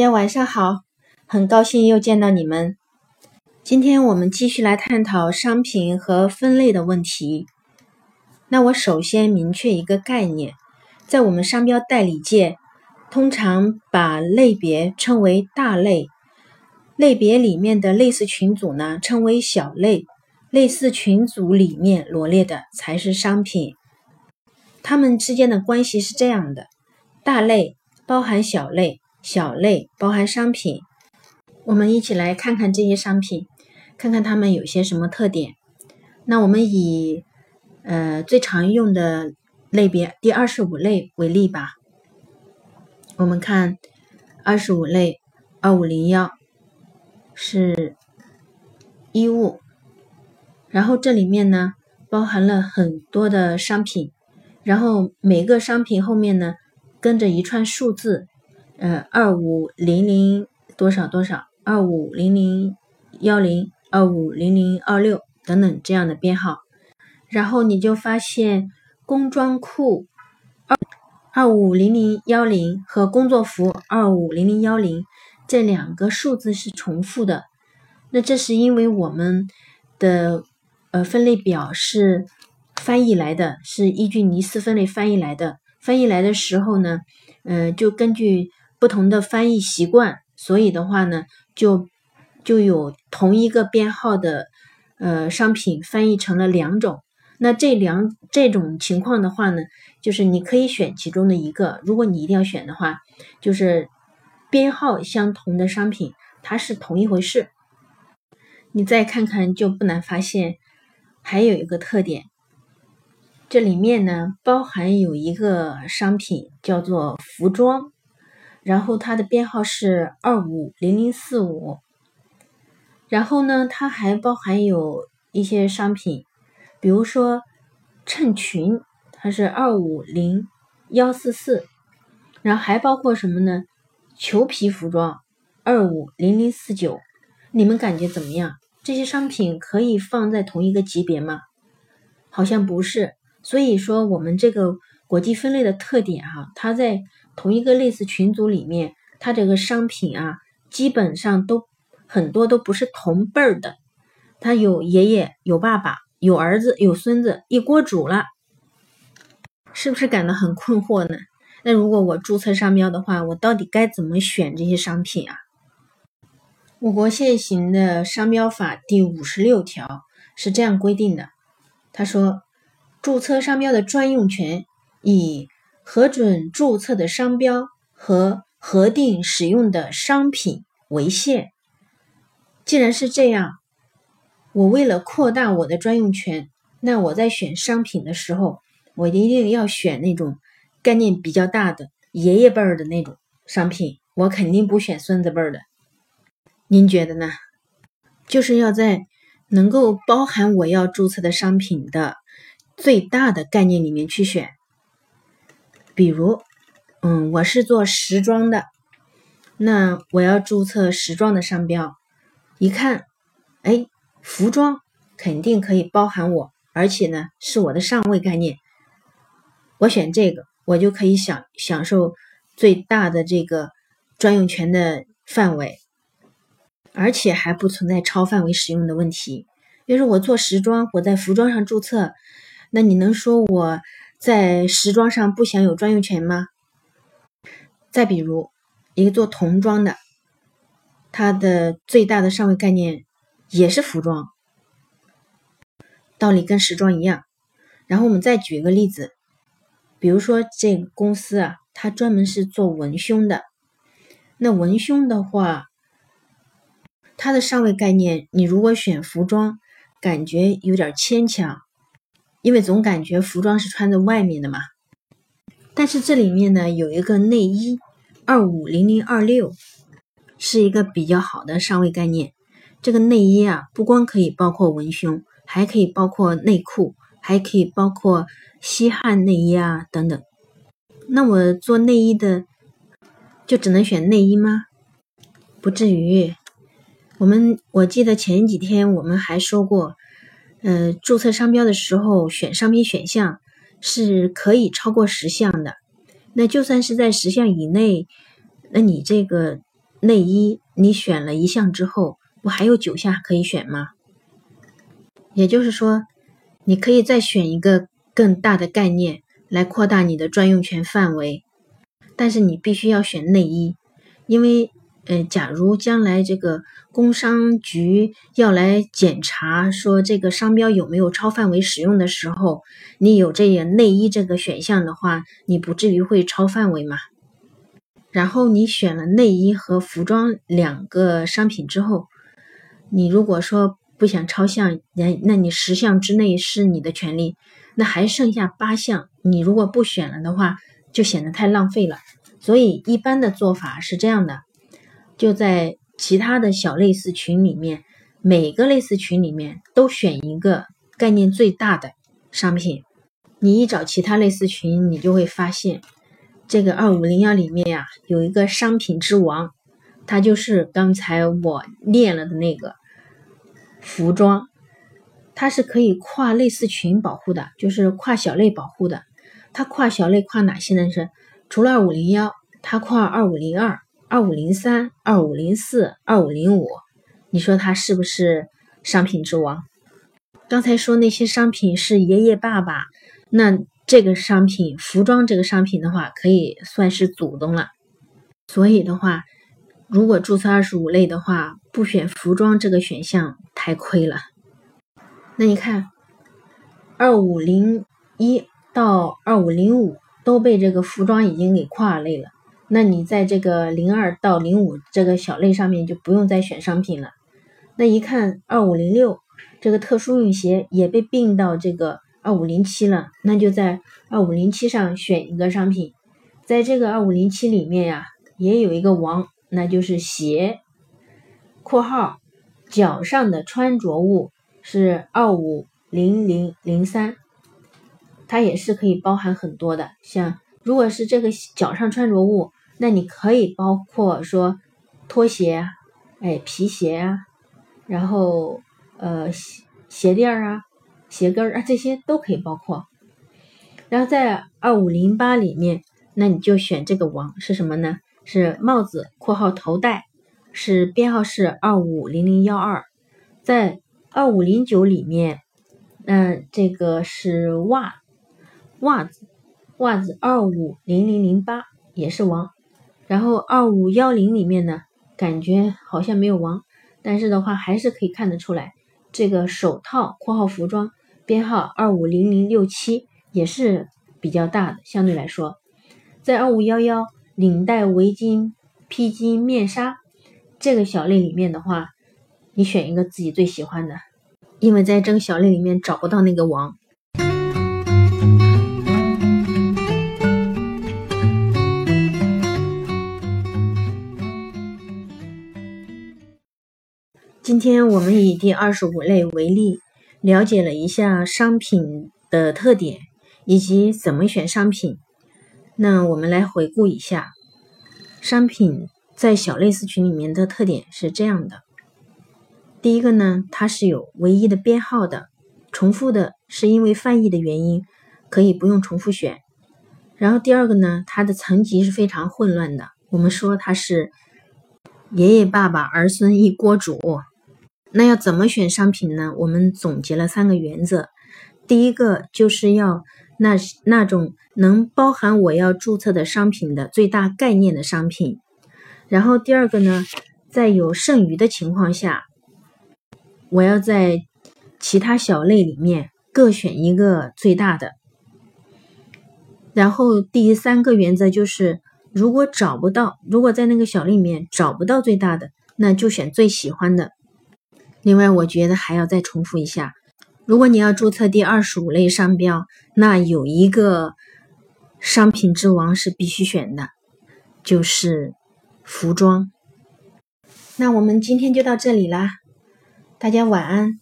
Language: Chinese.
大家晚上好，很高兴又见到你们。今天我们继续来探讨商品和分类的问题。那我首先明确一个概念，在我们商标代理界，通常把类别称为大类，类别里面的类似群组呢称为小类，类似群组里面罗列的才是商品。它们之间的关系是这样的：大类包含小类。小类包含商品，我们一起来看看这些商品，看看它们有些什么特点。那我们以呃最常用的类别第二十五类为例吧。我们看二十五类二五零幺是衣物，然后这里面呢包含了很多的商品，然后每个商品后面呢跟着一串数字。呃，二五零零多少多少，二五零零幺零，二五零零二六等等这样的编号，然后你就发现工装裤二二五零零幺零和工作服二五零零幺零这两个数字是重复的，那这是因为我们的呃分类表是翻译来的，是依据尼斯分类翻译来的，翻译来的时候呢，呃，就根据。不同的翻译习惯，所以的话呢，就就有同一个编号的呃商品翻译成了两种。那这两这种情况的话呢，就是你可以选其中的一个。如果你一定要选的话，就是编号相同的商品，它是同一回事。你再看看，就不难发现，还有一个特点，这里面呢包含有一个商品叫做服装。然后它的编号是二五零零四五，然后呢，它还包含有一些商品，比如说衬裙，它是二五零幺四四，然后还包括什么呢？裘皮服装二五零零四九，你们感觉怎么样？这些商品可以放在同一个级别吗？好像不是，所以说我们这个国际分类的特点哈，它在。同一个类似群组里面，它这个商品啊，基本上都很多都不是同辈儿的，它有爷爷有爸爸有儿子有孙子一锅煮了，是不是感到很困惑呢？那如果我注册商标的话，我到底该怎么选这些商品啊？我国现行的商标法第五十六条是这样规定的，他说，注册商标的专用权以。核准注册的商标和核定使用的商品为限。既然是这样，我为了扩大我的专用权，那我在选商品的时候，我一定要选那种概念比较大的爷爷辈儿的那种商品，我肯定不选孙子辈儿的。您觉得呢？就是要在能够包含我要注册的商品的最大的概念里面去选。比如，嗯，我是做时装的，那我要注册时装的商标，一看，哎，服装肯定可以包含我，而且呢是我的上位概念，我选这个，我就可以享享受最大的这个专用权的范围，而且还不存在超范围使用的问题。要是我做时装，我在服装上注册，那你能说我？在时装上不享有专用权吗？再比如，一个做童装的，它的最大的上位概念也是服装，道理跟时装一样。然后我们再举一个例子，比如说这个公司啊，它专门是做文胸的，那文胸的话，它的上位概念，你如果选服装，感觉有点牵强。因为总感觉服装是穿在外面的嘛，但是这里面呢有一个内衣二五零零二六，是一个比较好的上位概念。这个内衣啊，不光可以包括文胸，还可以包括内裤，还可以包括吸汗内衣啊等等。那我做内衣的，就只能选内衣吗？不至于。我们我记得前几天我们还说过。呃，注册商标的时候选商品选项是可以超过十项的。那就算是在十项以内，那你这个内衣，你选了一项之后，不还有九项可以选吗？也就是说，你可以再选一个更大的概念来扩大你的专用权范围，但是你必须要选内衣，因为，呃，假如将来这个工商局要来检查说这个商标有没有超范围使用的时候，你有这个内衣这个选项的话，你不至于会超范围嘛。然后你选了内衣和服装两个商品之后，你如果说。不想超项，那那你十项之内是你的权利，那还剩下八项，你如果不选了的话，就显得太浪费了。所以一般的做法是这样的，就在其他的小类似群里面，每个类似群里面都选一个概念最大的商品。你一找其他类似群，你就会发现，这个二五零幺里面呀，有一个商品之王，它就是刚才我念了的那个。服装，它是可以跨类似群保护的，就是跨小类保护的。它跨小类跨哪些呢？是除了二五零幺，它跨二五零二、二五零三、二五零四、二五零五。你说它是不是商品之王？刚才说那些商品是爷爷爸爸，那这个商品服装这个商品的话，可以算是祖宗了。所以的话。如果注册二十五类的话，不选服装这个选项太亏了。那你看，二五零一到二五零五都被这个服装已经给跨类了，那你在这个零二到零五这个小类上面就不用再选商品了。那一看二五零六这个特殊用鞋也被并到这个二五零七了，那就在二五零七上选一个商品，在这个二五零七里面呀，也有一个王。那就是鞋（括号脚上的穿着物是二五零零零三），它也是可以包含很多的。像如果是这个脚上穿着物，那你可以包括说拖鞋、哎皮鞋啊，然后呃鞋鞋垫啊、鞋跟儿啊这些都可以包括。然后在二五零八里面，那你就选这个王是什么呢？是帽子（括号头戴），是编号是二五零零幺二，在二五零九里面，嗯，这个是袜袜子袜子二五零零零八也是王，然后二五幺零里面呢，感觉好像没有王，但是的话还是可以看得出来，这个手套（括号服装）编号二五零零六七也是比较大的，相对来说，在二五幺幺。领带、围巾、披巾、面纱，这个小类里面的话，你选一个自己最喜欢的，因为在这个小类里面找不到那个王。今天我们以第二十五类为例，了解了一下商品的特点以及怎么选商品。那我们来回顾一下，商品在小类似群里面的特点是这样的：第一个呢，它是有唯一的编号的，重复的是因为翻译的原因，可以不用重复选。然后第二个呢，它的层级是非常混乱的，我们说它是爷爷爸爸儿孙一锅煮。那要怎么选商品呢？我们总结了三个原则，第一个就是要。那那种能包含我要注册的商品的最大概念的商品，然后第二个呢，在有剩余的情况下，我要在其他小类里面各选一个最大的。然后第三个原则就是，如果找不到，如果在那个小类里面找不到最大的，那就选最喜欢的。另外，我觉得还要再重复一下。如果你要注册第二十五类商标，那有一个商品之王是必须选的，就是服装。那我们今天就到这里啦，大家晚安。